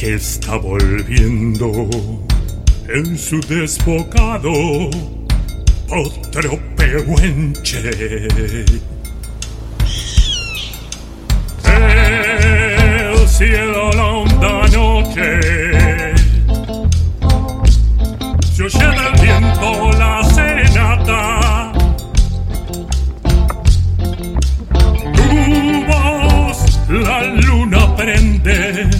que está volviendo en su desbocado otro pehuenche. El cielo la honda noche se oye del viento la serenata. Tu voz la luna prende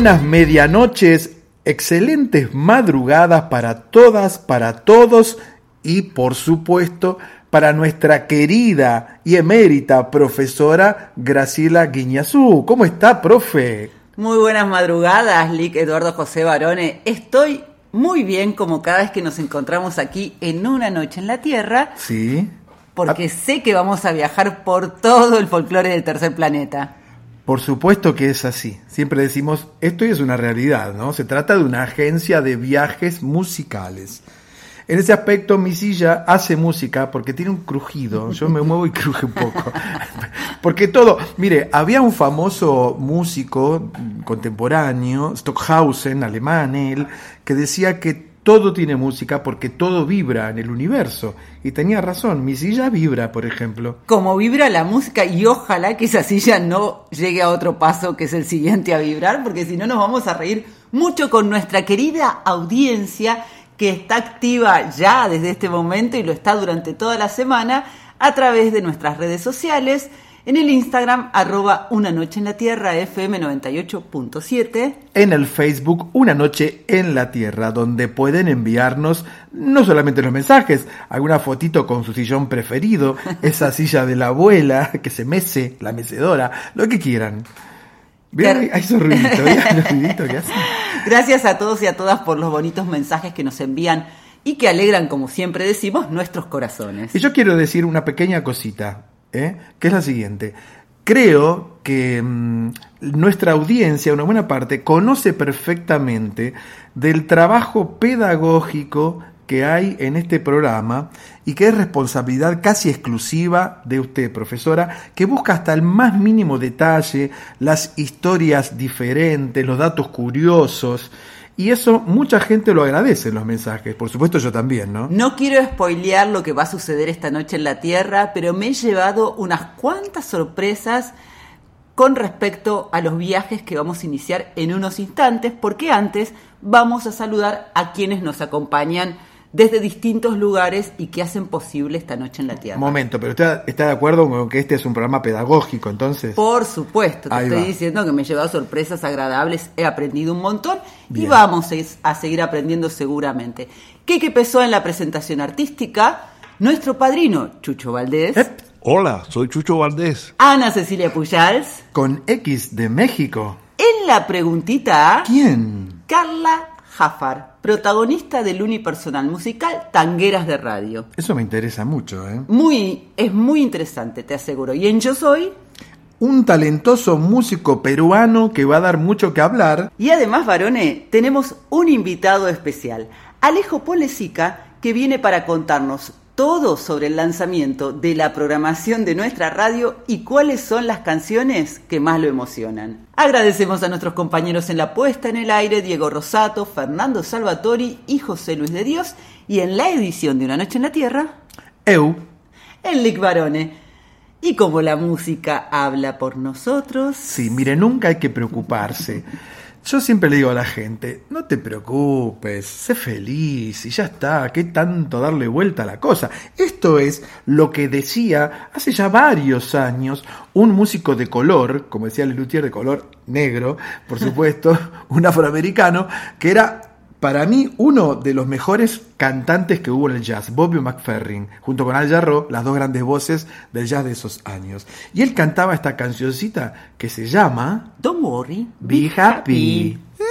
Buenas medianoches, excelentes madrugadas para todas, para todos y por supuesto para nuestra querida y emérita profesora Graciela Guiñazú. ¿Cómo está, profe? Muy buenas madrugadas, Lick Eduardo José Barone. Estoy muy bien como cada vez que nos encontramos aquí en una noche en la Tierra, Sí. porque sé que vamos a viajar por todo el folclore del tercer planeta. Por supuesto que es así. Siempre decimos, esto es una realidad, ¿no? Se trata de una agencia de viajes musicales. En ese aspecto, mi silla hace música porque tiene un crujido. Yo me muevo y cruje un poco. Porque todo, mire, había un famoso músico contemporáneo, Stockhausen, alemán, él, que decía que todo tiene música porque todo vibra en el universo. Y tenía razón, mi silla vibra, por ejemplo. Como vibra la música y ojalá que esa silla no llegue a otro paso que es el siguiente a vibrar, porque si no nos vamos a reír mucho con nuestra querida audiencia que está activa ya desde este momento y lo está durante toda la semana a través de nuestras redes sociales, en el Instagram arroba una noche en la tierra FM 98.7 en el Facebook Una Noche en la Tierra, donde pueden enviarnos no solamente los mensajes, alguna fotito con su sillón preferido, esa silla de la abuela que se mece, la mecedora, lo que quieran. Ter- hay esos ruiditos, los ruiditos que hacen. Gracias a todos y a todas por los bonitos mensajes que nos envían y que alegran, como siempre decimos, nuestros corazones. Y yo quiero decir una pequeña cosita, ¿eh? que es la siguiente. Creo que mm, nuestra audiencia, una buena parte, conoce perfectamente del trabajo pedagógico que hay en este programa y que es responsabilidad casi exclusiva de usted, profesora, que busca hasta el más mínimo detalle, las historias diferentes, los datos curiosos, y eso mucha gente lo agradece en los mensajes, por supuesto yo también, ¿no? No quiero spoilear lo que va a suceder esta noche en la Tierra, pero me he llevado unas cuantas sorpresas con respecto a los viajes que vamos a iniciar en unos instantes, porque antes vamos a saludar a quienes nos acompañan desde distintos lugares y que hacen posible esta noche en la Tierra. Momento, pero usted está de acuerdo con que este es un programa pedagógico, entonces. Por supuesto, te Ahí estoy va. diciendo que me he llevado sorpresas agradables, he aprendido un montón y vamos a, seguir aprendiendo seguramente. Quique Pesó en la presentación artística, nuestro padrino Chucho Valdés, Ep, Hola, soy Chucho Valdés. Ana Cecilia Pujals, con X de México. en la preguntita A, ¿Quién? Carla Jafar, protagonista del unipersonal musical Tangueras de Radio. Eso me interesa mucho, ¿eh? Muy, es muy interesante, te aseguro. Y en Yo Soy, Un talentoso músico peruano que va a dar mucho que hablar. Y además, varones, tenemos un invitado especial, Alejo Polesica, que viene para contarnos todo sobre el lanzamiento de la programación de nuestra radio y cuáles son las canciones que más lo emocionan. Agradecemos a nuestros compañeros en la puesta en el aire, Diego Rosato, Fernando Salvatori y José Luis de Dios, y en la edición de Una Noche en la Tierra, Eu. el Lick Barone. Y como la música habla por nosotros, Sí, mire, nunca hay que preocuparse. Yo siempre le digo a la gente, no te preocupes, sé feliz y ya está, qué tanto darle vuelta a la cosa. Esto es lo que decía hace ya varios años un músico de color, como decía Lelutier, de color negro, por supuesto, un afroamericano, que era para mí uno de los mejores cantantes que hubo en el jazz, Bobby McFerrin, junto con Al Jarreau, las dos grandes voces del jazz de esos años. Y él cantaba esta cancioncita que se llama don't worry, Be Happy. Don't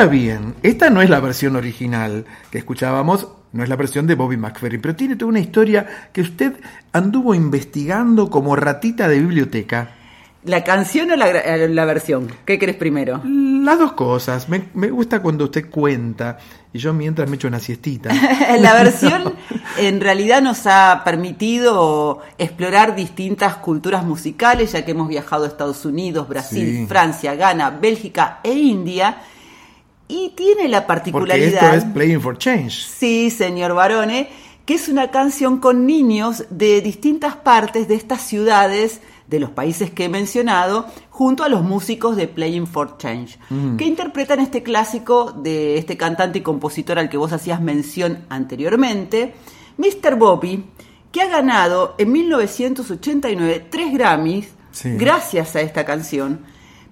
Ahora bien, esta no es la versión original que escuchábamos, no es la versión de Bobby McFerrin, pero tiene toda una historia que usted anduvo investigando como ratita de biblioteca. ¿La canción o la, la versión? ¿Qué querés primero? Las dos cosas. Me, me gusta cuando usted cuenta y yo mientras me echo una siestita. la versión en realidad nos ha permitido explorar distintas culturas musicales, ya que hemos viajado a Estados Unidos, Brasil, Sí. Francia, Ghana, Bélgica e India. Y tiene la Porque particularidad. esto es Playing for Change. Sí, señor Barone, que es una canción con niños de distintas partes de estas ciudades, de los países que he mencionado, junto a los músicos de Playing for Change, que interpretan este clásico de este cantante y compositor al que vos hacías mención anteriormente, Mr. Bobby, que ha ganado en 1989 tres Grammys Sí. gracias a esta canción.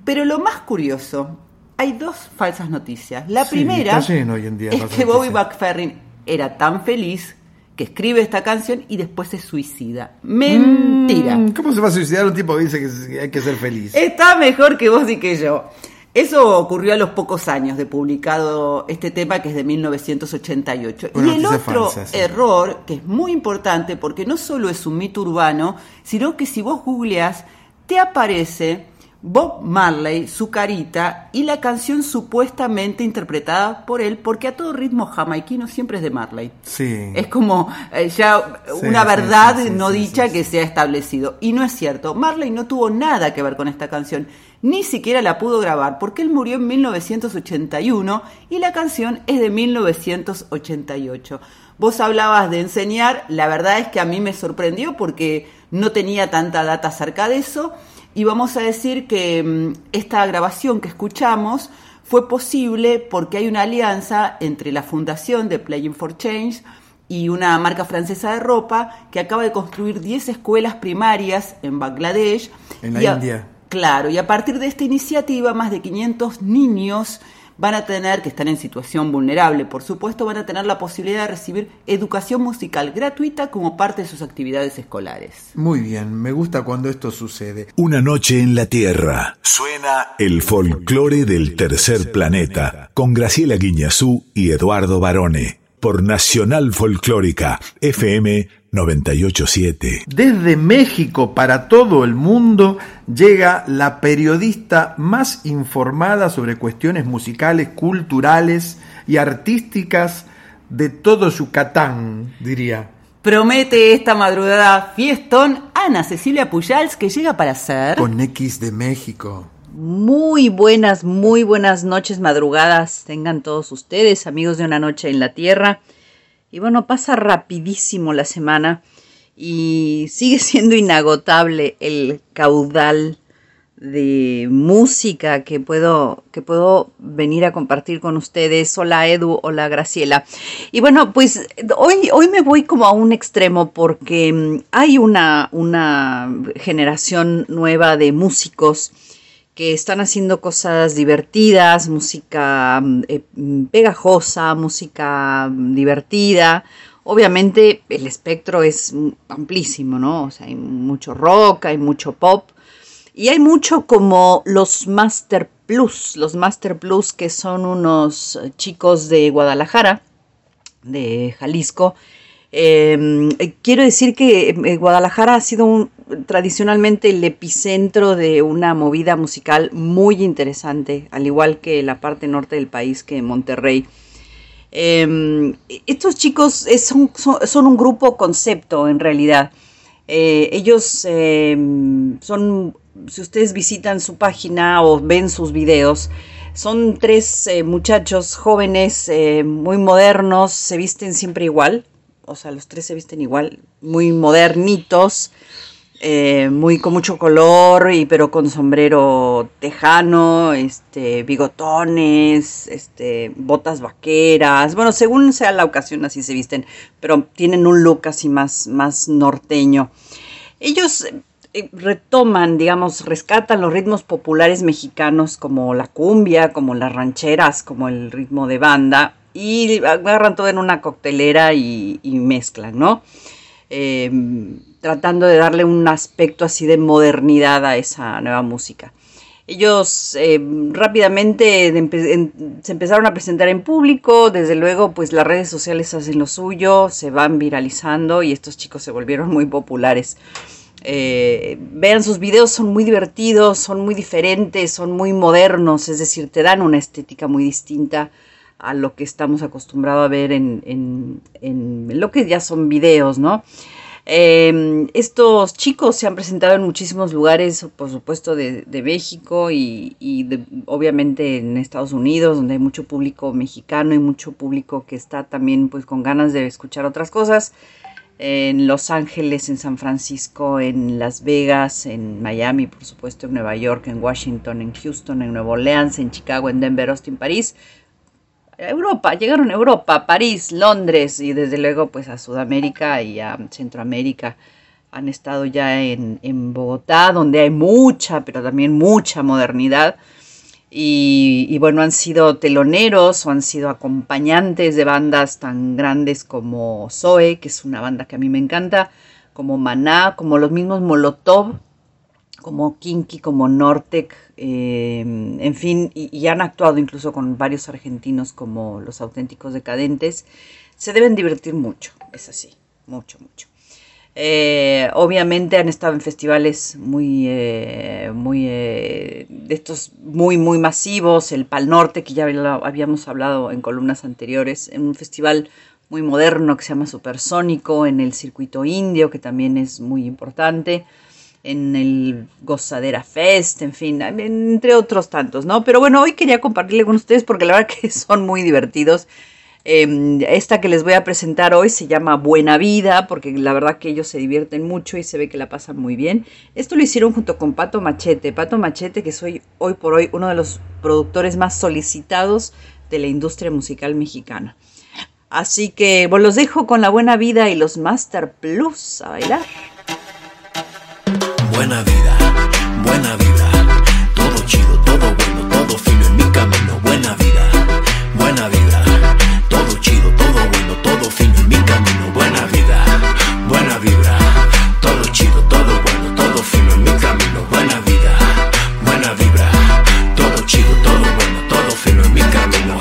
Pero lo más curioso, hay dos falsas noticias. La Sí, primera está lleno hoy en día de es que Bobby. McFerrin era tan feliz que escribe esta canción y después se suicida. Mentira. Mm, ¿Cómo se va a suicidar un tipo que dice que hay que ser feliz? Está mejor que vos y que yo. Eso ocurrió a los pocos años de publicado este tema que es de 1988. Una y el otro falsa, sí. error, que es muy importante porque no solo es un mito urbano, sino que si vos googleás, te aparece Bob Marley, su carita y la canción supuestamente interpretada por él, porque a todo ritmo jamaiquino siempre es de Marley. Sí. Es como eh, ya Sí, una verdad sí, sí, no dicha que se ha establecido. Y no es cierto. Marley no tuvo nada que ver con esta canción. Ni siquiera la pudo grabar porque él murió en 1981 y la canción es de 1988. Vos hablabas de enseñar, la verdad es que a mí me sorprendió porque no tenía tanta data acerca de eso y vamos a decir que mm, esta grabación que escuchamos fue posible porque hay una alianza entre la fundación de Playing for Change y una marca francesa de ropa que acaba de construir 10 escuelas primarias en Bangladesh. En la Y India. Claro, y a partir de esta iniciativa, más de 500 niños van a tener, que están en situación vulnerable, por supuesto, van a tener la posibilidad de recibir educación musical gratuita como parte de sus actividades escolares. Muy bien, me gusta cuando esto sucede. Una noche en la Tierra. Suena el folclore del tercer planeta con Graciela Guiñazú y Eduardo Barone por Nacional Folclórica FM 987. Desde México para todo el mundo llega la periodista más informada sobre cuestiones musicales, culturales y artísticas de todo Yucatán, diría. Promete esta madrugada fiestón Ana Cecilia Pujals que llega para ser... Con X de México. Muy buenas, muy buenas noches, madrugadas. Tengan todos ustedes, amigos de una noche en la Tierra. Y bueno, pasa rapidísimo la semana y sigue siendo inagotable el caudal de música que puedo, que puedo venir a compartir con ustedes. Hola Edu, hola Graciela. Y bueno, pues hoy, hoy me voy como a un extremo porque mm, hay una, una generación nueva de músicos que están haciendo cosas divertidas, música mm, eh, mm, pegajosa, música mm, divertida. Obviamente el espectro es amplísimo, ¿no? O sea, hay mucho rock, hay mucho pop y hay mucho como los Master Plus, los Master Plus que son unos chicos de Guadalajara, de Jalisco. Eh, eh, quiero decir que eh, Guadalajara ha sido un- tradicionalmente el epicentro de una movida musical muy interesante, al igual que la parte norte del país, que Monterrey. Eh, estos chicos son, son- un grupo concepto en realidad. Eh, ellos eh, son, si ustedes visitan su página o ven sus videos, son tres eh, muchachos jóvenes, eh, muy modernos, se visten siempre igual, o sea, los tres se visten igual, muy modernitos, eh, muy con mucho color, y, pero con sombrero tejano, este, bigotones, este, botas vaqueras, bueno, según sea la ocasión así se visten, pero tienen un look así más, más norteño. Ellos eh, retoman, digamos, rescatan los ritmos populares mexicanos como la cumbia, como las rancheras, como el ritmo de banda, y agarran todo en una coctelera y, y mezclan, ¿no? Eh, tratando de darle un aspecto así de modernidad a esa nueva música. Ellos eh, rápidamente se empezaron a presentar en público, desde luego pues las redes sociales hacen lo suyo, se van viralizando y estos chicos se volvieron muy populares. Eh, vean sus videos, son muy divertidos, son muy diferentes, son muy modernos, es decir, te dan una estética muy distinta a lo que estamos acostumbrados a ver en, en lo que ya son videos, ¿no? Em, estos chicos se han presentado en muchísimos lugares, por supuesto, de, México y, obviamente en Estados Unidos, donde hay mucho público mexicano y mucho público que está también pues con ganas de escuchar otras cosas. En Los Ángeles, en San Francisco, en Las Vegas, en Miami, por supuesto, en Nueva York, en Washington, en Houston, en Nueva Orleans, en Chicago, en Denver, Austin, París. Europa, llegaron a Europa, París, Londres y desde luego pues a Sudamérica y a Centroamérica. Han estado ya en, Bogotá, donde hay mucha, pero también mucha modernidad. Y, bueno, han sido teloneros o han sido acompañantes de bandas tan grandes como Zoe, que es una banda que a mí me encanta, como Maná, como los mismos Molotov, como Kinky, como Nortec, em, en fin, y, han actuado incluso con varios argentinos como los auténticos decadentes, se deben divertir mucho, es así, mucho, mucho. Eh, obviamente han estado en festivales muy, eh, muy, eh, de estos muy, muy masivos, el Pal Norte, que ya habíamos hablado en columnas anteriores, en un festival muy moderno que se llama Supersónico, en el circuito indio, que también es muy importante en el Gozadera Fest, en fin, entre otros tantos, ¿no? Pero bueno, hoy quería compartirle con ustedes porque la verdad que son muy divertidos. Em, esta que les voy a presentar hoy se llama Buena Vida, porque la verdad que ellos se divierten mucho y se ve que la pasan muy bien. Esto lo hicieron junto con Pato Machete. Pato Machete, que soy hoy por hoy uno de los productores más solicitados de la industria musical mexicana. Así que bueno, los dejo con la Buena Vida y los Master Plus a bailar. Buena vida, buena vida, todo chido, todo bueno, todo fino en mi camino. Buena vida, buena vida, todo chido, todo bueno, todo fino en mi camino. Buena vida, buena vibra, todo chido, todo bueno, todo fino en mi camino. Buena vida, buena vibra, todo chido, todo bueno, todo fino en mi camino.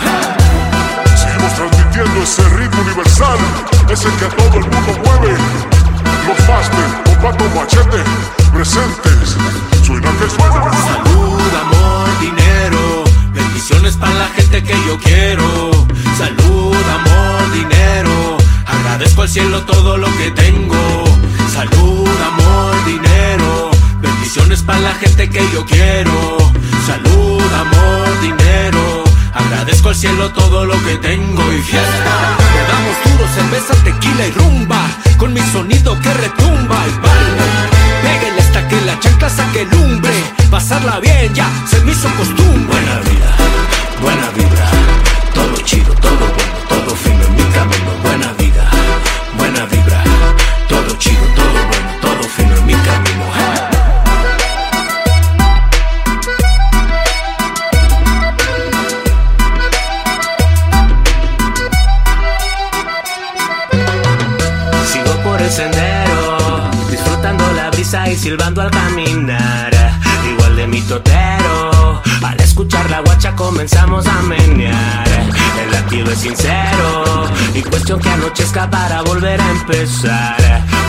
Seguimos transmitiendo ese ritmo universal, ese que todo el mundo mueve. Los faster, pato machete presentes. Suena que suena. Salud, amor, dinero. Bendiciones para la gente que yo quiero. Salud, amor, dinero. Agradezco al cielo todo lo que tengo. Salud, amor, dinero. Bendiciones para la gente que yo quiero. Salud, amor, dinero. Agradezco al cielo todo lo que tengo y fiesta. Le damos duro, cerveza, tequila y rumba. Con mi sonido que retumba y baila que la chancla saque lumbre. Pasarla bien, ya se me hizo costumbre. Buena vida, buena vibra. Silbando al caminar. Igual de mi totero, al escuchar la guacha comenzamos a menear. El latido es sincero y cuestión que anochezca para volver a empezar.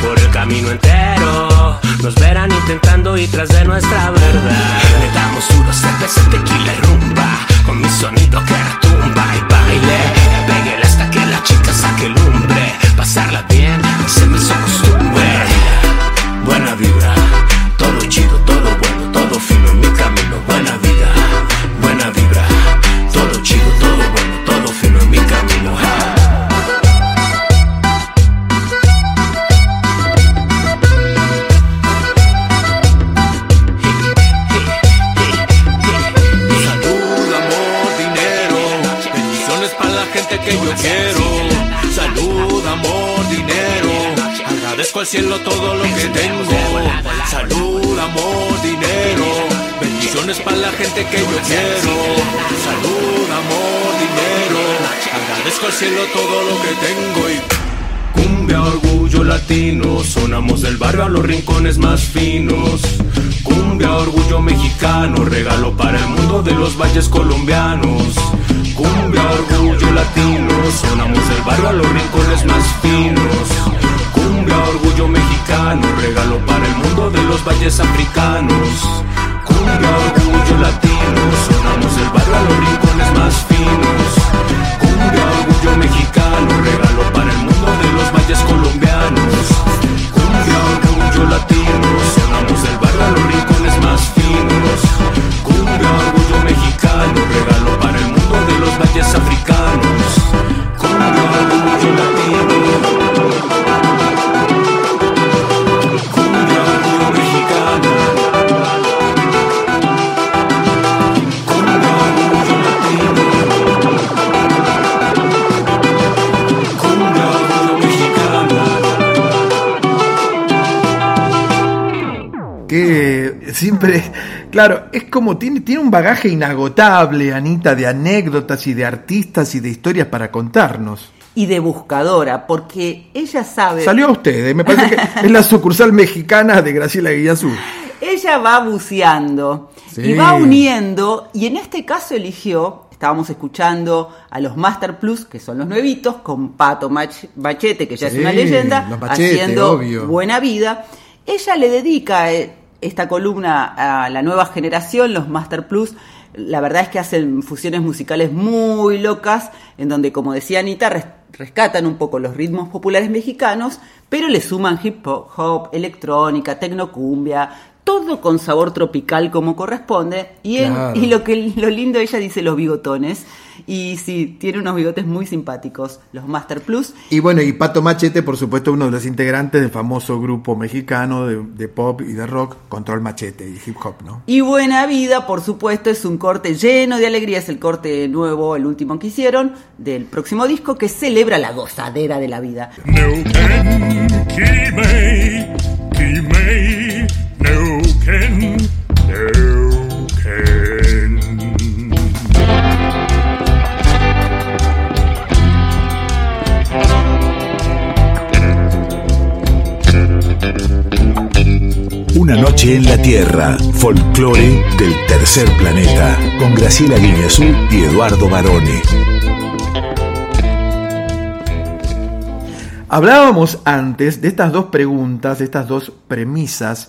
Por el camino entero nos verán intentando y tras de nuestra verdad. Le damos duro, cerveza, tequila y rumba con mi sonido que retumba y baile. Pégale hasta que la chica saque lumbre, pasarla bien se me hizo costumbre. Buena vibra cielo todo lo que tengo. Salud, amor, dinero. Bendiciones para la gente que yo quiero. Salud, amor, dinero. Agradezco al cielo todo lo que tengo y cumbia, orgullo, la latino, sonamos del barrio a los rincones más finos. Cumbia, orgullo mexicano, regalo para el mundo de los valles colombianos. Cumbia, orgullo latino, sonamos del barrio a los rincones más finos. Cumbia, orgullo mexicano, regalo para el mundo de los valles africanos. Cumbia, orgullo latino, sonamos del barrio a los rincones más finos. Cumbia, orgullo mexicano, regalo para el mundo de los valles colombianos. Siempre, claro, es como tiene, tiene un bagaje inagotable, Anita, de anécdotas y de artistas y de historias para contarnos. Y de buscadora, porque ella sabe. Salió a ustedes, me parece que es la sucursal mexicana de Graciela Guillazú. Ella va buceando Sí. y va uniendo, y en este caso eligió, estábamos escuchando a los Master Plus, que son los nuevitos, con Pato Mach- Machete, que ya Sí, es una leyenda, Machete, haciendo obvio. buena vida. Ella le dedica eh, esta columna a la nueva generación, los Master Plus. La verdad es que hacen fusiones musicales muy locas, en donde, como decía Anita, res- rescatan un poco los ritmos populares mexicanos, pero le suman hip hop, electrónica, tecnocumbia, todo con sabor tropical como corresponde. Y, en- Claro. y lo que lo lindo ella dice los bigotones. Y sí, tiene unos bigotes muy simpáticos, los Master Plus. Y bueno, y Pato Machete, por supuesto, uno de los integrantes del famoso grupo mexicano de, de pop y de rock, Control Machete y hip hop, ¿no? Y Buena Vida, por supuesto, es un corte lleno de alegría, es el corte nuevo, el último que hicieron, del próximo disco que celebra la gozadera de la vida. Neuquén, Una noche en la Tierra, folclore del tercer planeta, con Graciela Guiñazú y Eduardo Barone. Hablábamos antes de estas dos preguntas, de estas dos premisas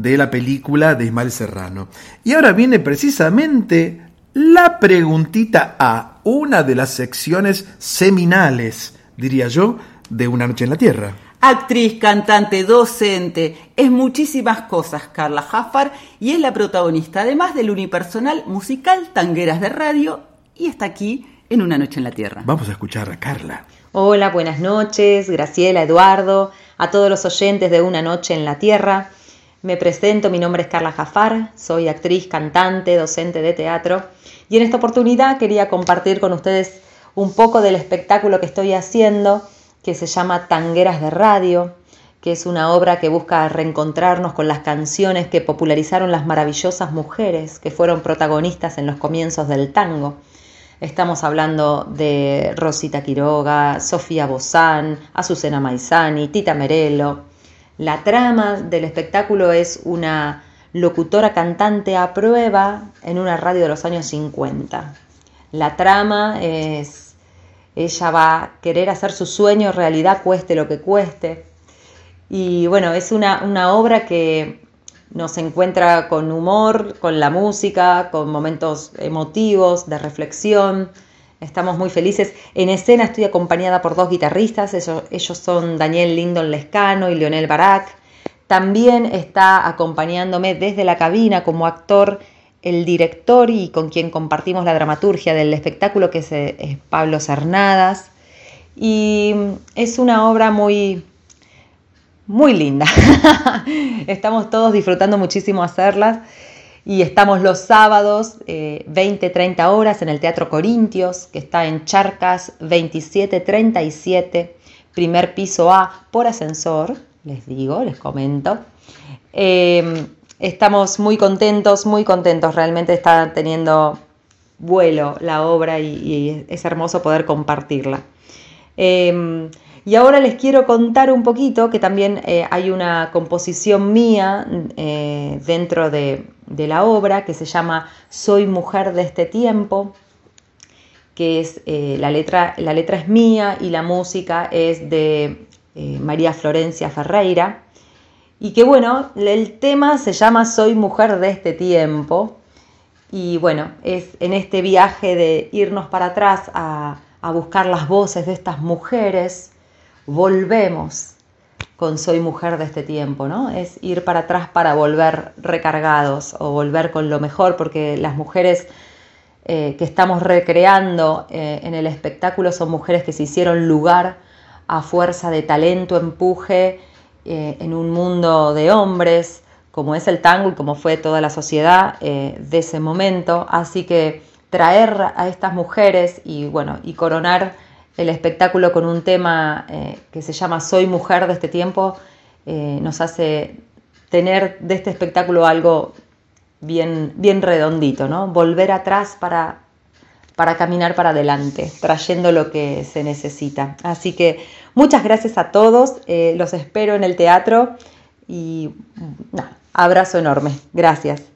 de la película de Ismael Serrano. Y ahora viene precisamente la preguntita A, una de las secciones seminales, diría yo, de Una Noche en la Tierra. Actriz, cantante, docente, es muchísimas cosas Carla Jaffar y es la protagonista además del unipersonal musical Tangueras de Radio y está aquí en Una Noche en la Tierra. Vamos a escuchar a Carla. Hola, buenas noches, Graciela, Eduardo, a todos los oyentes de Una Noche en la Tierra. Me presento, mi nombre es Carla Jafar, soy actriz, cantante, docente de teatro y en esta oportunidad quería compartir con ustedes un poco del espectáculo que estoy haciendo que se llama Tangueras de Radio, que es una obra que busca reencontrarnos con las canciones que popularizaron las maravillosas mujeres que fueron protagonistas en los comienzos del tango. Estamos hablando de Rosita Quiroga, Sofía Bozán, Azucena Maizani, Tita Merelo. La trama del espectáculo es una locutora cantante a prueba en una radio de los años 50. La trama es, ella va a querer hacer su sueño realidad cueste lo que cueste. Y bueno, es una, una obra que nos encuentra con humor, con la música, con momentos emotivos, de reflexión. Estamos muy felices. En escena estoy acompañada por dos guitarristas, ellos, ellos son Daniel Lindon Lescano y Leonel Barak. También está acompañándome desde la cabina como actor el director y con quien compartimos la dramaturgia del espectáculo, que es, Pablo Cernadas. Y es una obra muy, muy linda. estamos todos disfrutando muchísimo hacerlas y estamos los sábados eh, 20-30 horas en el Teatro Corintios, que está en Charcas 2737, primer piso A, por ascensor, les digo, les comento. Eh, estamos muy contentos, muy contentos, realmente está teniendo vuelo la obra y, es hermoso poder compartirla. Eh, Y ahora les quiero contar un poquito que también eh, hay una composición mía eh, dentro de, de, la obra que se llama Soy mujer de este tiempo, que es eh, la, letra, la letra es mía y la música es de María Florencia Ferreira. Y que bueno, el tema se llama Soy mujer de este tiempo. Y bueno, es en este viaje de irnos para atrás a, a buscar las voces de estas mujeres volvemos con Soy mujer de este tiempo, ¿no? Es ir para atrás para volver recargados o volver con lo mejor, porque las mujeres eh, que estamos recreando eh, en el espectáculo son mujeres que se hicieron lugar a fuerza de talento, empuje, eh, en un mundo de hombres, como es el tango y como fue toda la sociedad de ese momento. Así que traer a estas mujeres y, bueno, y coronar el espectáculo con un tema eh, que se llama Soy mujer de este tiempo eh, nos hace tener de este espectáculo algo bien, bien redondito, ¿no? Volver atrás para, para caminar para adelante, trayendo lo que se necesita. Así que muchas gracias a todos, eh, los espero en el teatro y abrazo enorme. Gracias.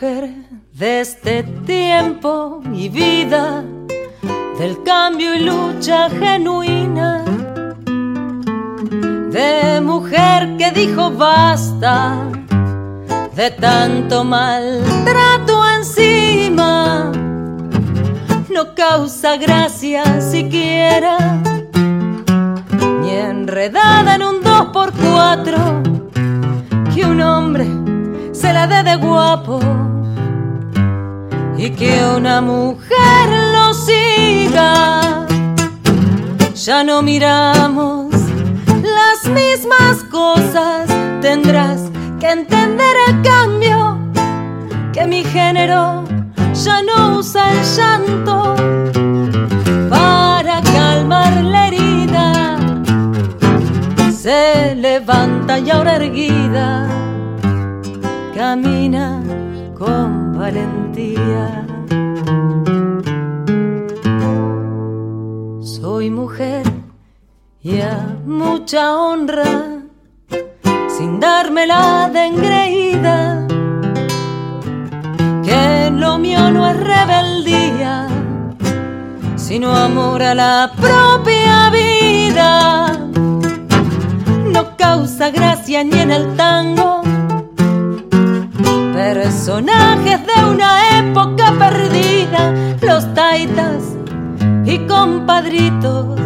De este tiempo y vida, del cambio y lucha genuina, de mujer que dijo basta, de tanto maltrato encima, no causa gracia siquiera, ni enredada en un dos por cuatro, que un hombre se la dé de guapo y que una mujer lo siga. Ya no miramos las mismas cosas, tendrás que entender el cambio, que mi género ya no usa el llanto para calmar la herida. Se levanta y ahora erguida camina con valentía. Soy mujer y a mucha honra, sin dármela de engreída, que lo mío no es rebeldía, sino amor a la propia vida. No causa gracia ni en el tango personajes de una época perdida, los taitas y compadritos,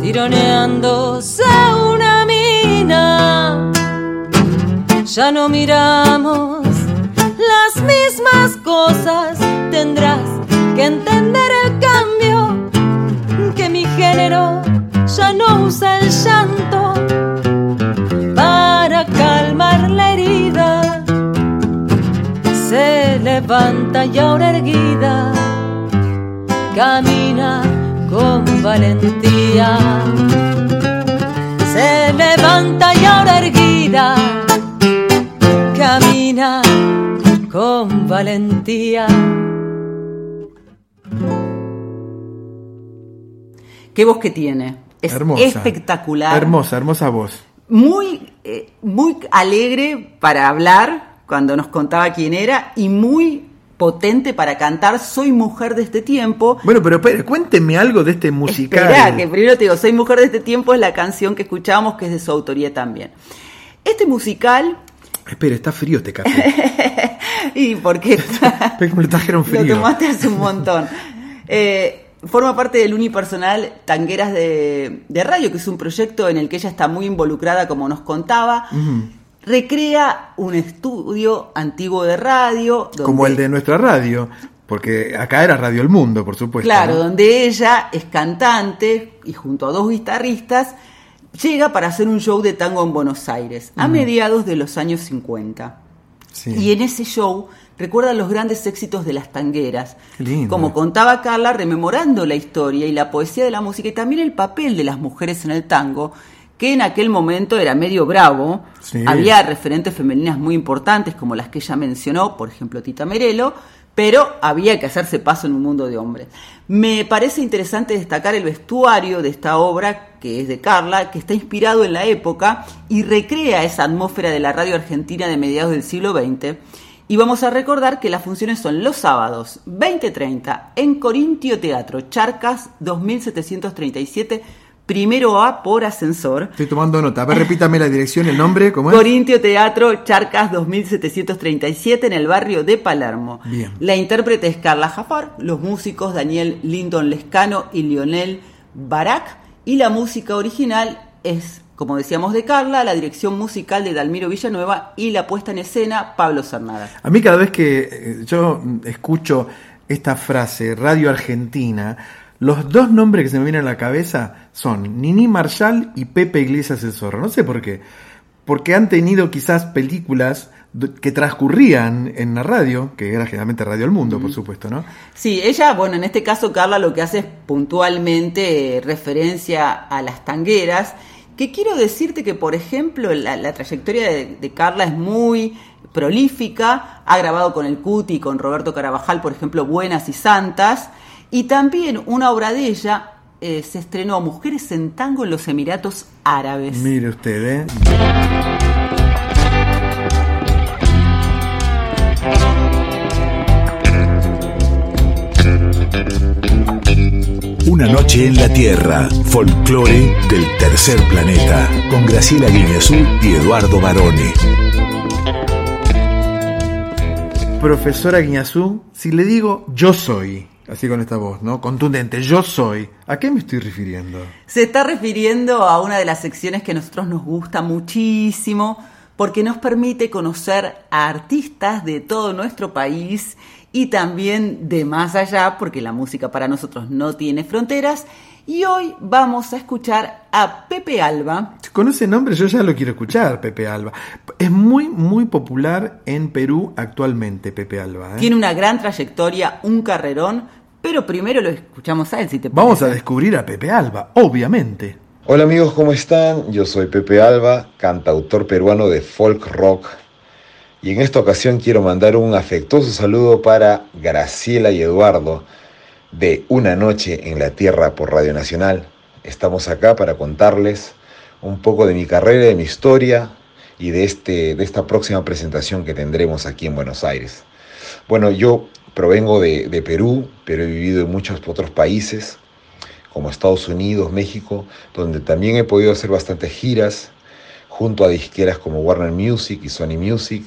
tironeándose una mina. Ya no miramos las mismas cosas, tendrás que entender el cambio, que mi género ya no usa el llanto levanta y ahora erguida camina con valentía. Se levanta y ahora erguida camina con valentía. ¿Qué voz que tiene? Es hermosa, espectacular. Hermosa, hermosa voz. Muy, eh, muy alegre para hablar, cuando nos contaba quién era y muy potente para cantar Soy mujer de este tiempo. Bueno, pero espera, cuénteme algo de este musical. Espera, que primero te digo, Soy mujer de este tiempo es la canción que escuchábamos que es de su autoría también. Este musical... Espera, está frío este café. ¿Y por qué? me lo trajeron frío. Lo tomaste hace un montón. Eh, forma parte del unipersonal Tangueras de, Radio, que es un proyecto en el que ella está muy involucrada, como nos contaba recrea un estudio antiguo de radio. Como el de nuestra radio, porque acá era Radio El Mundo, por supuesto. Claro, donde ella es cantante y junto a dos guitarristas llega para hacer un show de tango en Buenos Aires a mediados de los años 50. Y en ese show recuerda los grandes éxitos de las tangueras. Como contaba Carla, rememorando la historia y la poesía de la música y también el papel de las mujeres en el tango, que en aquel momento era medio bravo. Sí. Había referentes femeninas muy importantes, como las que ella mencionó, por ejemplo Tita Merelo, pero había que hacerse paso en un mundo de hombres. Me parece interesante destacar el vestuario de esta obra, que es de Carla, que está inspirado en la época y recrea esa atmósfera de la radio argentina de mediados del siglo XX. Y vamos a recordar que las funciones son los sábados 20.30 en Corintio Teatro, Charcas 2737, primero A por ascensor. Estoy tomando nota. A ver, repítame la dirección, el nombre, ¿cómo es? Corintio Teatro, Charcas 2737 en el barrio de Palermo. Bien. La intérprete es Carla Jafar, los músicos Daniel Linton Lescano y Lionel Barak, y la música original es, como decíamos, de Carla, la dirección musical de Dalmiro Villanueva y la puesta en escena Pablo Cernada. A mí cada vez que eh, yo escucho esta frase, Radio Argentina, los dos nombres que se me vienen a la cabeza son Nini Marshall y Pepe Iglesias el Zorro. No sé por qué. Porque han tenido quizás películas que transcurrían en la radio, que era generalmente Radio El Mundo, por supuesto, ¿no? Sí, ella, bueno, en este caso Carla lo que hace es puntualmente eh, referencia a las tangueras, que quiero decirte que, por ejemplo, la, la trayectoria de, de Carla es muy prolífica, ha grabado con el Cuti y con Roberto Carabajal, por ejemplo, Buenas y Santas, y también una obra de ella eh, se estrenó, Mujeres en Tango en los Emiratos Árabes. Mire usted, ¿eh? Una noche en la Tierra, folclore del tercer planeta, con Graciela Guiñazú y Eduardo Barone. Profesora Guiñazú, si le digo yo soy, así con esta voz, ¿no? Contundente, yo soy, ¿a qué me estoy refiriendo? Se está refiriendo a una de las secciones que a nosotros nos gusta muchísimo porque nos permite conocer a artistas de todo nuestro país y también de más allá porque la música para nosotros no tiene fronteras. Y hoy vamos a escuchar a Pepe Alba. Con ese nombre yo ya lo quiero escuchar, Pepe Alba. Es muy, muy popular en Perú actualmente, Pepe Alba. ¿eh? Tiene una gran trayectoria, un carrerón, pero primero lo escuchamos a él, si te Vamos a parece. descubrir a Pepe Alba, obviamente. Hola amigos, ¿cómo están? Yo soy Pepe Alba, cantautor peruano de folk rock. Y en esta ocasión quiero mandar un afectuoso saludo para Graciela y Eduardo de Una Noche en la Tierra por Radio Nacional. Estamos acá para contarles un poco de mi carrera, de mi historia y de, este, de esta próxima presentación que tendremos aquí en Buenos Aires. Bueno, yo provengo de, de Perú, pero he vivido en muchos otros países como Estados Unidos, México, donde también he podido hacer bastantes giras junto a disqueras como Warner Music y Sony Music,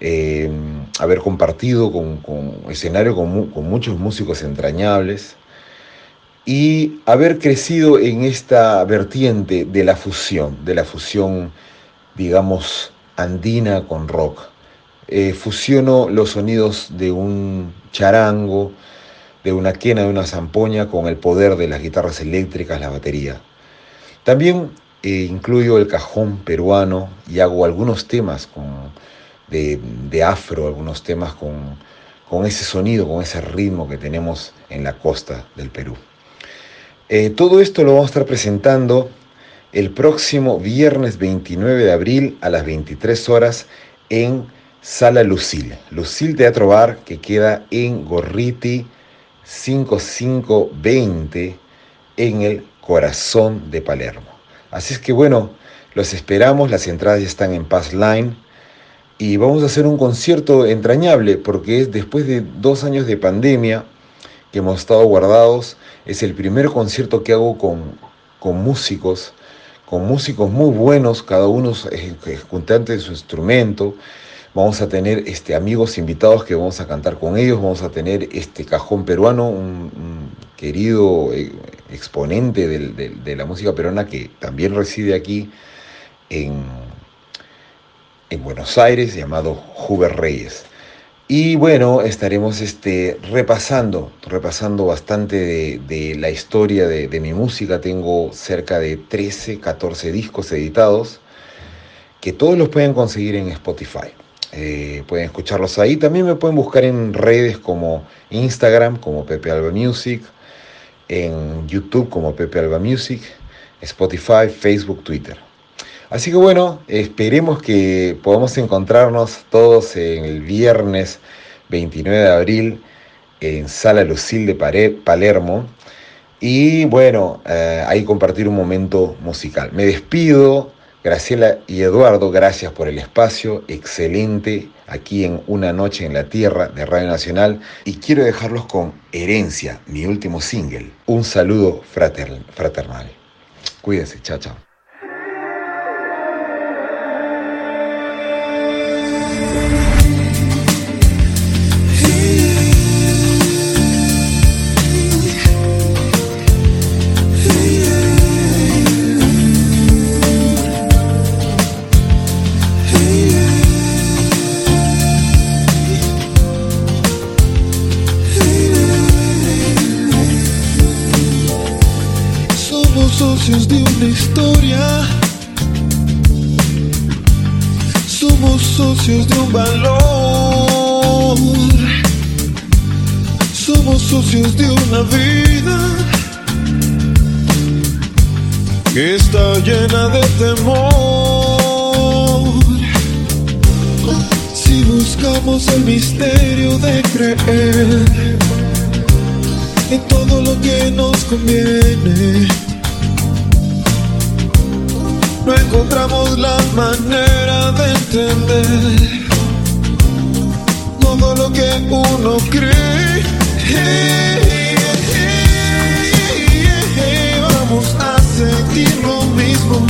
eh, haber compartido con, escenario con muchos músicos entrañables y haber crecido en esta vertiente de la fusión, de la fusión, digamos, andina con rock. Eh, fusiono los sonidos de un charango, de una quena, de una zampoña, con el poder de las guitarras eléctricas, la batería. También eh, incluyo el cajón peruano y hago algunos temas con, de, afro, algunos temas con, con ese sonido, con ese ritmo que tenemos en la costa del Perú. Eh, todo esto lo vamos a estar presentando el próximo viernes 29 de abril a las 23 horas en Sala Lucil. Lucil Teatro Bar que queda en Gorriti 5520 en el corazón de Palermo. Así es que bueno, los esperamos, las entradas ya están en Pass Line y vamos a hacer un concierto entrañable porque es después de dos años de pandemia que hemos estado guardados, es el primer concierto que hago con, con músicos, con músicos muy buenos, cada uno eje- ejecutante de su instrumento. Vamos a tener este, amigos invitados que vamos a cantar con ellos, vamos a tener este cajón peruano, un, querido eh, exponente de la música peruana que también reside aquí en, en Buenos Aires, llamado Huber Reyes. Y bueno, estaremos este, repasando, repasando bastante de, la historia de, de mi música. Tengo cerca de 13, 14 discos editados que todos los pueden conseguir en Spotify. eh, pueden escucharlos ahí. También me pueden buscar en redes como Instagram, como Pepe Alba Music, en YouTube como Pepe Alba Music, Spotify, Facebook, Twitter. Así que bueno, esperemos que podamos encontrarnos todos el viernes 29 de abril en Sala Lucil de Palermo. Y bueno, eh, ahí compartir un momento musical. Me despido Graciela y Eduardo, gracias por el espacio, excelente aquí en Una Noche en la Tierra de Radio Nacional y quiero dejarlos con Herencia, mi último single. Un saludo fraternal. Cuídense, chao, chao. Si buscamos el misterio de creer en todo lo que nos conviene no encontramos la manera de entender todo lo que uno cree. Vamos a sentir lo mismo.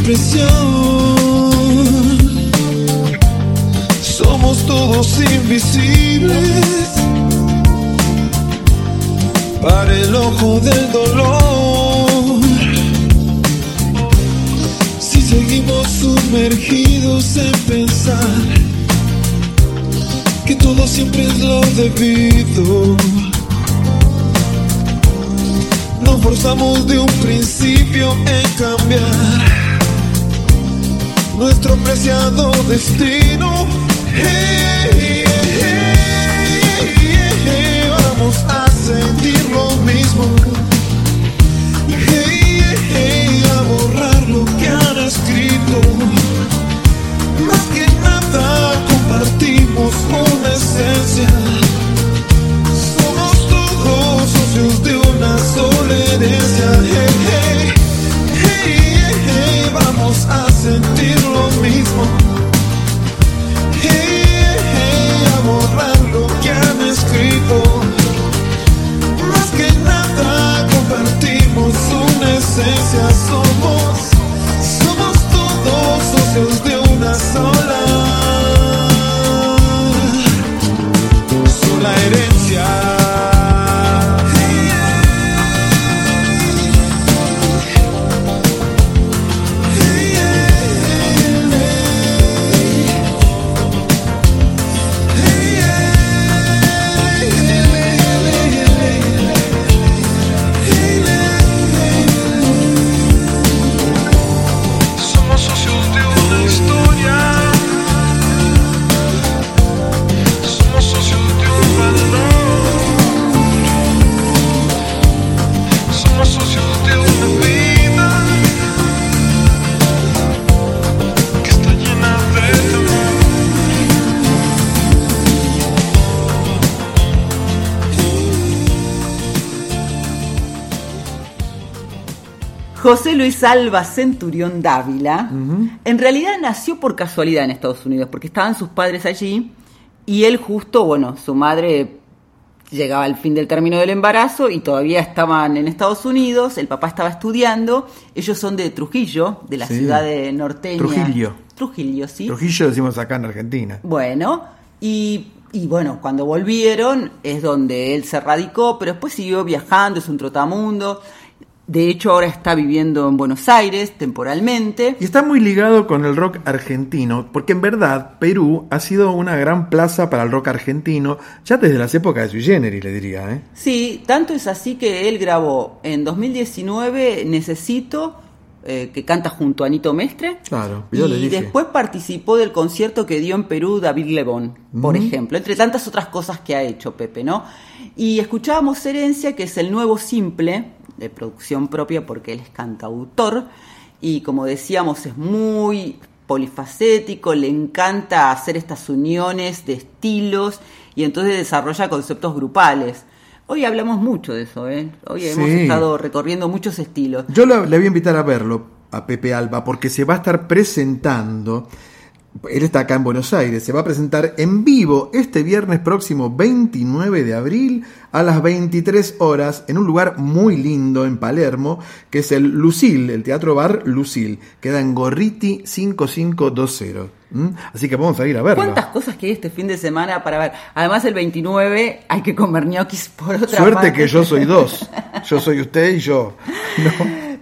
expresión somos todos invisibles para el ojo del dolor. Si seguimos sumergidos en pensar que todo siempre es lo debido. No forzamos de un principio en cambiar nuestro preciado destino vamos a sentir lo mismo. a borrar lo que han escrito. Más que nada compartimos una esencia. Somos todos socios de una sola herencia. vamos a sentir lo mismo. Más que nada compartimos una esencia, somos, somos todos socios de una sola, sola herencia. Luis Alba Centurión Dávila, en realidad nació por casualidad en Estados Unidos, porque estaban sus padres allí y él justo, bueno, su madre llegaba el fin del término del embarazo y todavía estaban en Estados Unidos, el papá estaba estudiando, ellos son de Trujillo, de la Sí. ciudad de norteña. Trujillo. Trujillo, sí. Trujillo decimos acá en Argentina. Bueno, y, y bueno, cuando volvieron es donde él se radicó, pero después siguió viajando, es un trotamundo. De hecho, ahora está viviendo en Buenos Aires temporalmente. Y está muy ligado con el rock argentino, porque en verdad Perú ha sido una gran plaza para el rock argentino ya desde las épocas de Sui Generis, le diría. ¿eh? Sí, tanto es así que él grabó en 2019 Necesito, eh, que canta junto a Anito Mestre. Claro, yo le y dije. después participó del concierto que dio en Perú David Lebón, por Mm. ejemplo, entre tantas otras cosas que ha hecho Pepe, ¿no? Y escuchábamos Herencia, que es el nuevo simple de producción propia porque él es cantautor y como decíamos es muy polifacético, le encanta hacer estas uniones de estilos y entonces desarrolla conceptos grupales. Hoy hablamos mucho de eso, ¿eh? Hoy hemos estado recorriendo muchos estilos. Yo le voy a invitar a verlo, a Pepe Alba, porque se va a estar presentando, él está acá en Buenos Aires, se va a presentar en vivo este viernes próximo 29 de abril a las 23 horas en un lugar muy lindo en Palermo, que es el Lucil, el Teatro Bar Lucil, queda en Gorriti 5520. ¿m? Así que vamos a ir a verlo. ¿Cuántas cosas que hay este fin de semana para ver? Además, el 29 hay que comer ñoquis por otra Suerte parte. que yo soy dos. Yo soy usted y yo.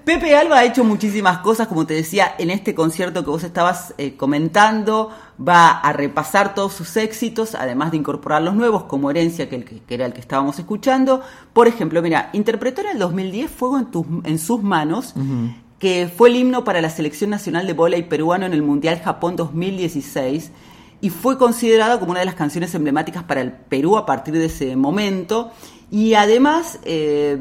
Pepe Alba ha hecho muchísimas cosas, como te decía, en este concierto que vos estabas eh, comentando, va a repasar todos sus éxitos, además de incorporar los nuevos, como Herencia, que, el que, era el que estábamos escuchando. Por ejemplo, mira, interpretó en el 2010 Fuego en, tus, en sus manos, que fue el himno para la selección nacional de vóley peruano en el Mundial Japón 2016 y fue considerada como una de las canciones emblemáticas para el Perú a partir de ese momento. Y además eh,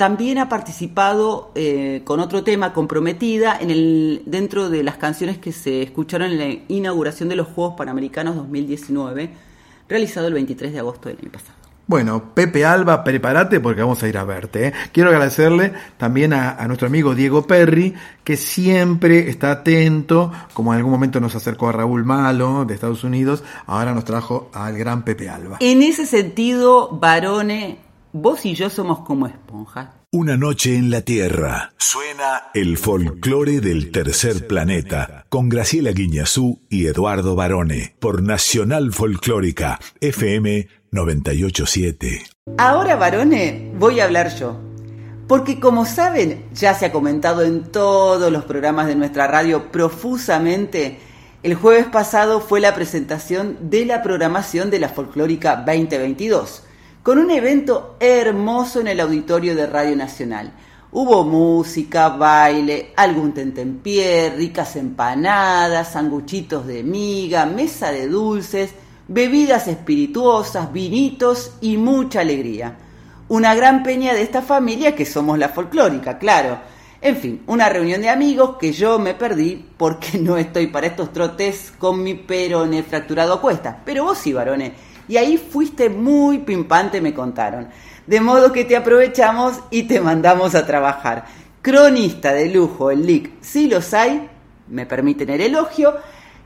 también ha participado eh, con otro tema comprometida en el dentro de las canciones que se escucharon en la inauguración de los Juegos Panamericanos 2019 realizado el 23 de agosto del año pasado. Bueno, Pepe Alba, prepárate porque vamos a ir a verte. ¿eh? Quiero agradecerle también a, a nuestro amigo Diego Perry, que siempre está atento, como en algún momento nos acercó a Raúl Malo de Estados Unidos, ahora nos trajo al gran Pepe Alba. En ese sentido, Barone, vos y yo somos como esponjas. Una noche en la Tierra. Suena el folclore del tercer planeta con Graciela Guiñazú y Eduardo Barone por Nacional Folclórica FM 987. Ahora, Barone, voy a hablar yo. Porque como saben, ya se ha comentado en todos los programas de nuestra radio profusamente, el jueves pasado fue la presentación de la programación de la Folclórica 2022, con un evento hermoso en el auditorio de Radio Nacional. Hubo música, baile, algún tentempié, ricas empanadas, sanguchitos de miga, mesa de dulces, bebidas espirituosas, vinitos y mucha alegría. Una gran peña de esta familia que somos la folclórica, claro. En fin, una reunión de amigos que yo me perdí porque no estoy para estos trotes con mi perone fracturado a cuestas. Pero vos sí, varones. Y ahí fuiste muy pimpante, me contaron. De modo que te aprovechamos y te mandamos a trabajar. Cronista de lujo, el LIC, si los hay, me permiten el elogio.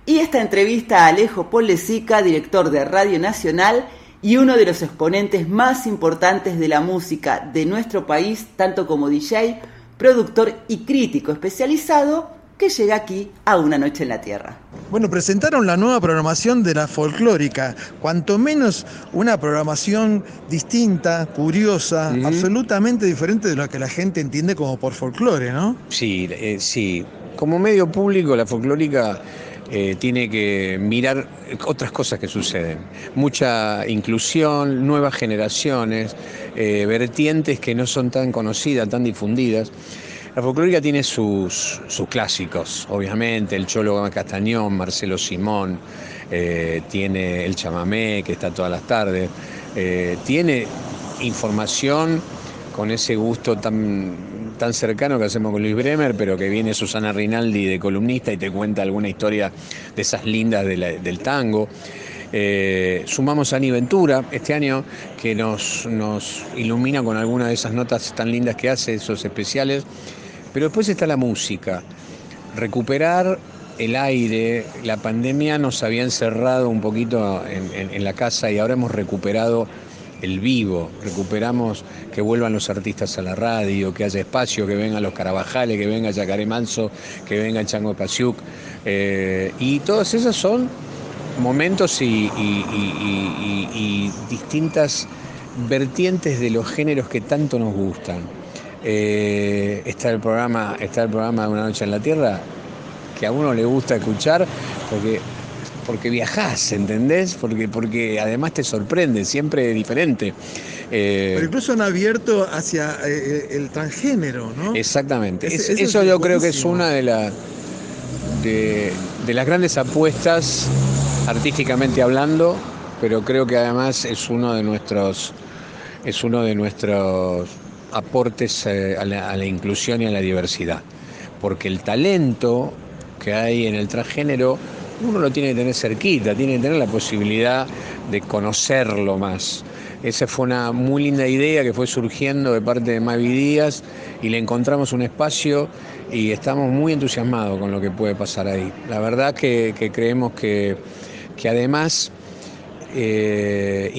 Y esta entrevista a Alejo Polesica, director de Radio Nacional y uno de los exponentes más importantes de la música de nuestro país, tanto como DJ, productor y crítico especializado, que llega aquí a Una Noche en la Tierra. Bueno, presentaron la nueva programación de la folclórica, cuanto menos una programación distinta, curiosa, absolutamente diferente de lo que la gente entiende como por folclore, ¿no? Sí, eh, sí. Como medio público, la folclórica eh, tiene que mirar otras cosas que suceden. Mucha inclusión, nuevas generaciones, eh, vertientes que no son tan conocidas, tan difundidas. La folclórica tiene sus, sus clásicos, obviamente, el Cholo Castañón, Marcelo Simón, eh, tiene el chamamé, que está todas las tardes, eh, tiene información con ese gusto tan, tan cercano que hacemos con Luis Bremer, pero que viene Susana Rinaldi de columnista y te cuenta alguna historia de esas lindas del tango. Eh, sumamos a Ani Ventura este año, que nos, nos ilumina con alguna de esas notas tan lindas que hace, esos especiales. Pero después está la música. Recuperar el aire, la pandemia nos había encerrado un poquito en, la casa y ahora hemos recuperado el vivo, recuperamos que vuelvan los artistas a la radio, que haya espacio, que vengan los Carabajales, que venga Yacaré Manso, que venga Chango Pasiuk. Eh, y todas esas son momentos y distintas vertientes de los géneros que tanto nos gustan. Eh, está el programa, está el programa de Una Noche en la Tierra, que a uno le gusta escuchar porque, porque viajás, ¿entendés? Porque, porque además te sorprende, siempre diferente. Eh, Pero incluso han abierto hacia eh, el transgénero, ¿no? Exactamente. Es- eso eso es yo creo que es una de, la- de, de las grandes apuestas, artísticamente hablando, pero creo que además es uno de nuestros, es uno de nuestros aportes eh, a, la, inclusión y a la diversidad. Porque el talento que hay en el transgénero, uno lo tiene que tener cerquita, tiene que tener la posibilidad de conocerlo más. Esa fue una muy linda idea que fue surgiendo de parte de Mavi Díaz y le encontramos un espacio y estamos muy entusiasmados con lo que puede pasar ahí. La verdad que, creemos que, que además eh,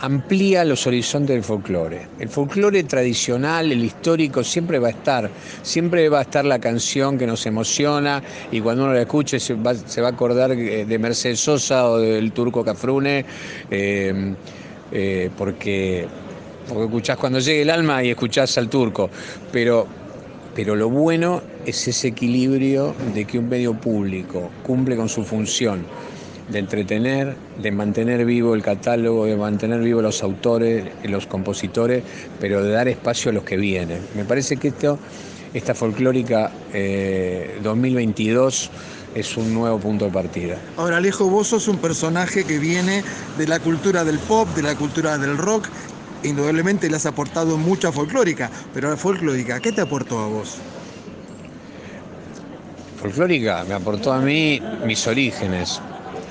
amplía los horizontes del folclore. El folclore tradicional, el histórico, siempre va a estar. Siempre va a estar la canción que nos emociona y cuando uno la escuche se va, a acordar eh, de Mercedes Sosa o del turco Cafrune, eh, eh, porque, porque escuchás cuando llegue el alma y escuchás al turco. Pero pero lo bueno es ese equilibrio de que un medio público cumple con su función de entretener, de mantener vivo el catálogo, de mantener vivo los autores, los compositores, pero de dar espacio a los que vienen. Me parece que esto, esta folclórica eh, 2022 es un nuevo punto de partida. Ahora, Alejo, vos sos un personaje que viene de la cultura del pop, de la cultura del rock. Indudablemente le has aportado mucha folclórica, pero la folclórica, ¿qué te aportó a vos? Folclórica me aportó a mí mis orígenes.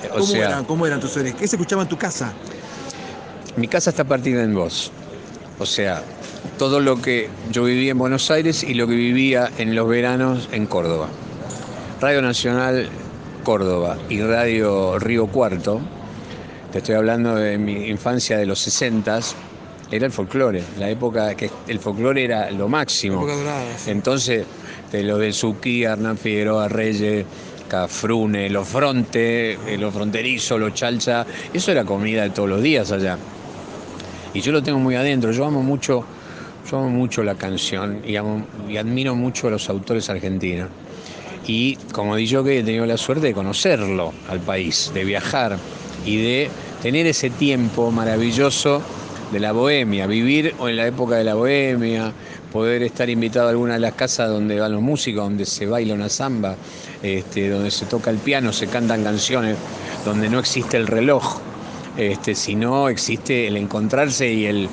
O ¿Cómo, sea, eran, ¿Cómo eran tus orígenes? ¿Qué se escuchaba en tu casa? Mi casa está partida en dos. O sea, todo lo que yo vivía en Buenos Aires y lo que vivía en los veranos en Córdoba. Radio Nacional Córdoba y Radio Río Cuarto, te estoy hablando de mi infancia de los 60 era el folclore, la época que el folclore era lo máximo. Época dorada, sí. Entonces, de lo de Suquí, Hernán Figueroa, Reyes, Cafrune, los fronte, eh, los fronterizos, los chalcha, eso era comida de todos los días allá. Y yo lo tengo muy adentro, yo amo mucho, yo amo mucho la canción y, amo- y admiro mucho a los autores argentinos. Y como di yo que he tenido la suerte de conocerlo al país, de viajar y de tener ese tiempo maravilloso de la bohemia, vivir en la época de la bohemia, poder estar invitado a alguna de las casas donde van los músicos, donde se baila una samba, este, donde se toca el piano, se cantan canciones, donde no existe el reloj, este, sino existe el encontrarse y el,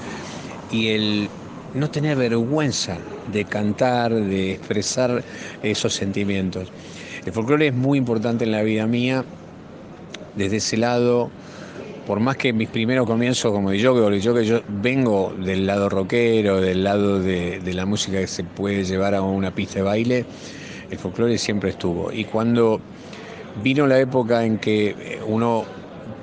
y el no tener vergüenza de cantar, de expresar esos sentimientos. El folclore es muy importante en la vida mía, desde ese lado, por más que mis primeros comienzos como porque yo que yo vengo del lado rockero, del lado de, la música que se puede llevar a una pista de baile, el folclore siempre estuvo. Y cuando vino la época en que eh, uno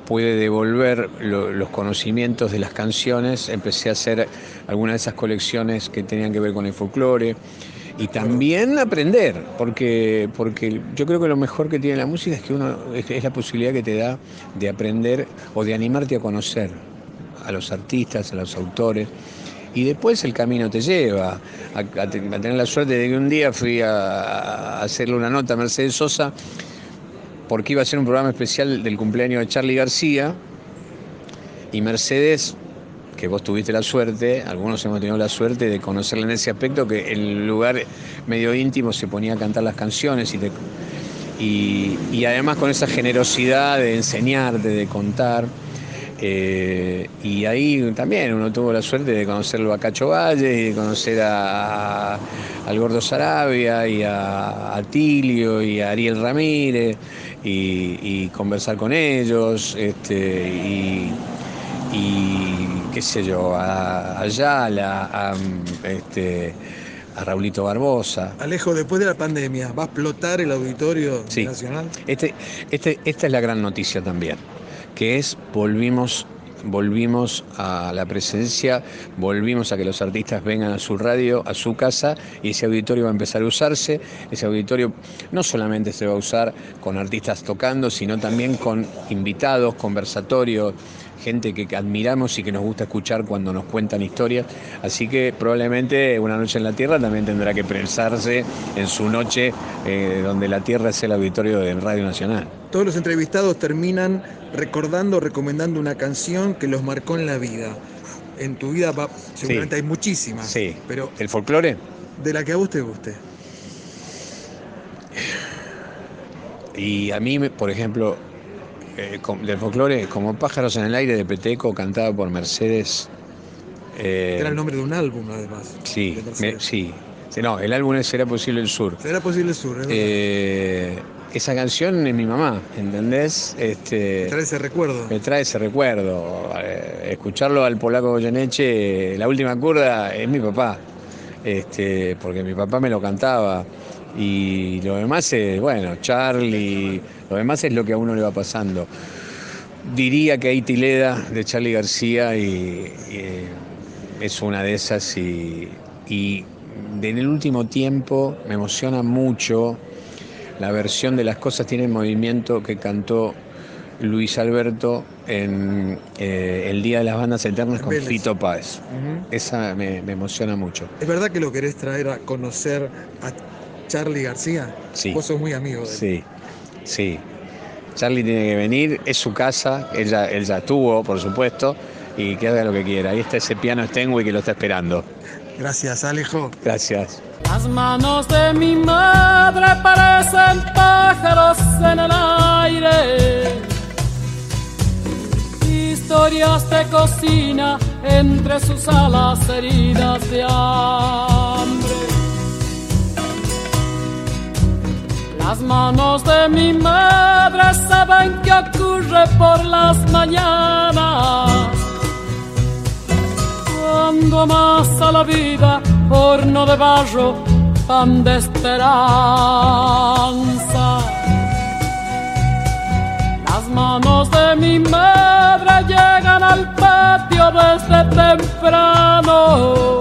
puede devolver lo- los conocimientos de las canciones, empecé a hacer algunas de esas colecciones que tenían que ver con el folclore y también aprender, porque, porque yo creo que lo mejor que tiene la música es que uno es, es la posibilidad que te da de aprender o de animarte a conocer a los artistas, a los autores. Y después el camino te lleva a, a te- a tener la suerte de que un día fui a, a hacerle una nota a Mercedes Sosa porque iba a ser un programa especial del cumpleaños de Charlie García y Mercedes, vos tuviste la suerte, algunos hemos tenido la suerte de conocerla en ese aspecto, que en el lugar medio íntimo se ponía a cantar las canciones y, y, y además con esa generosidad de enseñarte, de contar. eh, y ahí también uno tuvo la suerte de conocerlo a Cacho Valle y de conocer a, al Gordo Sarabia y a, Tilio y a Ariel Ramírez y, conversar con ellos este, y qué sé yo, a, Ayala, a, este, a Raulito Barbosa. Alejo, después de la pandemia, ¿va a explotar el auditorio Sí. nacional? Este, este, esta es la gran noticia también, que es volvimos, volvimos a la presencia, volvimos a que los artistas vengan a su radio, a su casa, y ese auditorio va a empezar a usarse. Ese auditorio no solamente se va a usar con artistas tocando, sino también con invitados, conversatorios, gente que admiramos y que nos gusta escuchar cuando nos cuentan historias. Así que probablemente Una Noche en la Tierra también tendrá que pensarse en su noche eh, donde la Tierra es el auditorio de Radio Nacional. Todos los entrevistados terminan recordando, recomendando una canción que los marcó en la vida. En tu vida va- seguramente hay muchísimas. Sí. Pero ¿El folclore? de la que a vos te guste. Y a mí, por ejemplo, eh, del folclore, como Pájaros en el Aire de Peteco, cantado por Mercedes. eh, Era el nombre de un álbum, además. Sí, me- sí. No, el álbum es Será Posible el Sur. Será posible el sur, ¿eh? Eh, esa canción es mi mamá, ¿entendés? Este, Trae ese recuerdo. me trae ese recuerdo. Eh, escucharlo al polaco Goyeneche, la última curda, es mi papá. Este, porque mi papá me lo cantaba. Y lo demás es, bueno, Charlie, lo demás es lo que a uno le va pasando. Diría que Haití Leda de Charlie García y, y es una de esas y, y en el último tiempo me emociona mucho la versión de Las cosas tienen movimiento que cantó Luis Alberto en eh, El Día de las Bandas Eternas con Vélez. Fito Páez. Esa me, me emociona mucho. ¿Es verdad que lo querés traer a conocer a Charlie García? Sí. Vos sos muy amigo de él. Sí, sí. Charlie tiene que venir, es su casa, él ya, él ya estuvo, por supuesto, y que haga lo que quiera. Ahí está ese piano Stenway que lo está esperando. Gracias, Alejo. Gracias. Las manos de mi madre parecen pájaros en el aire. Historias de cocina entre sus alas heridas de hambre. Las manos de mi madre saben qué ocurre por las mañanas. Cuando amasa la vida, horno de barro, pan de esperanza. Las manos de mi madre llegan al patio desde temprano.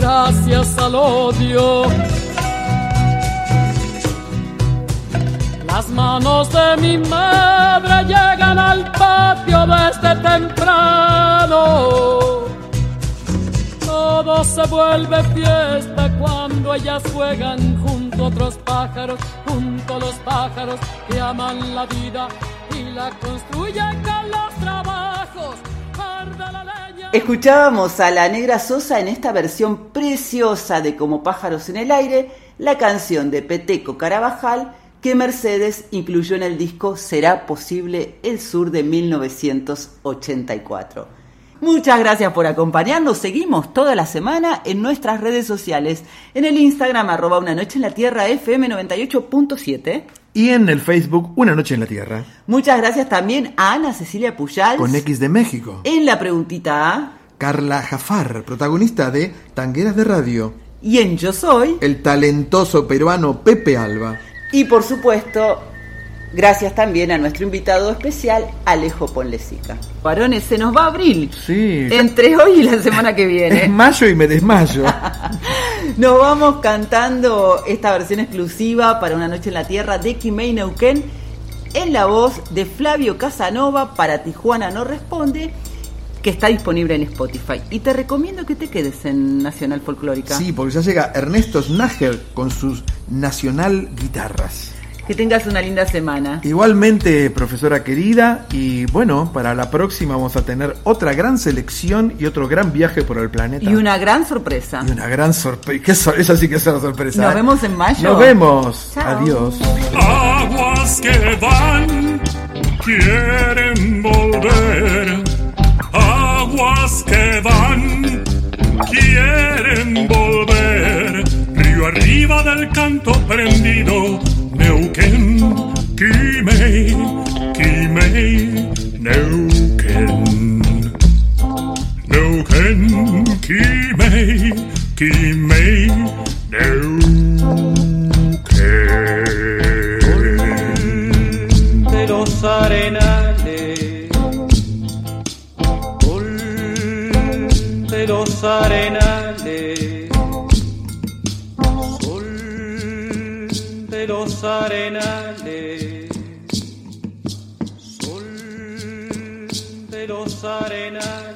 gracias al odio? Las manos de mi madre llegan al patio desde temprano. Todo se vuelve fiesta cuando ellas juegan junto a otros pájaros, junto a los pájaros que aman la vida y la construyen con los trabajos. Arde la. Escuchábamos a la Negra Sosa en esta versión preciosa de Como pájaros en el aire, la canción de Peteco Carabajal que Mercedes incluyó en el disco Será posible el sur de 1984. Muchas gracias por acompañarnos. Seguimos toda la semana en nuestras redes sociales. En el Instagram, arroba una noche en la tierra FM 98.7. Y en el Facebook, Una Noche en la Tierra, Muchas gracias también a Ana Cecilia Puyal. con X de México. En la preguntita A. Carla Jafar, protagonista de Tangueras de Radio. Y en Yo Soy. El talentoso peruano Pepe Alba. Y por supuesto, gracias también a nuestro invitado especial, Alejo Ponlesica. Varones, se nos va abril. Sí. Entre hoy y la semana que Es viene. mayo y me desmayo. Nos vamos cantando esta versión exclusiva para Una Noche en la Tierra de Kimei Neuquén en la voz de Flavio Casanova para Tijuana No Responde que está disponible en Spotify. Y te recomiendo que te quedes en Nacional Folclórica. Sí, porque ya llega Ernesto Snager con sus Nacional Guitarras. Que tengas una linda semana. Igualmente, profesora querida, y bueno, para la próxima vamos a tener otra gran selección y otro gran viaje por el planeta. Y una gran sorpresa. Y una gran sorpresa. Esa sí que es una sorpresa. Nos ¿eh? vemos en mayo. Nos vemos. Chao. Adiós. Aguas que van, quieren volver. Aguas que van, quieren volver. Río arriba del canto prendido, Neuquén, Quimei, Quimei, Neuquén. Neuquén, Quimei, Quimei, Neuquén. de los arenales, Sol de los arenales, los arenales, Sol de los arenales.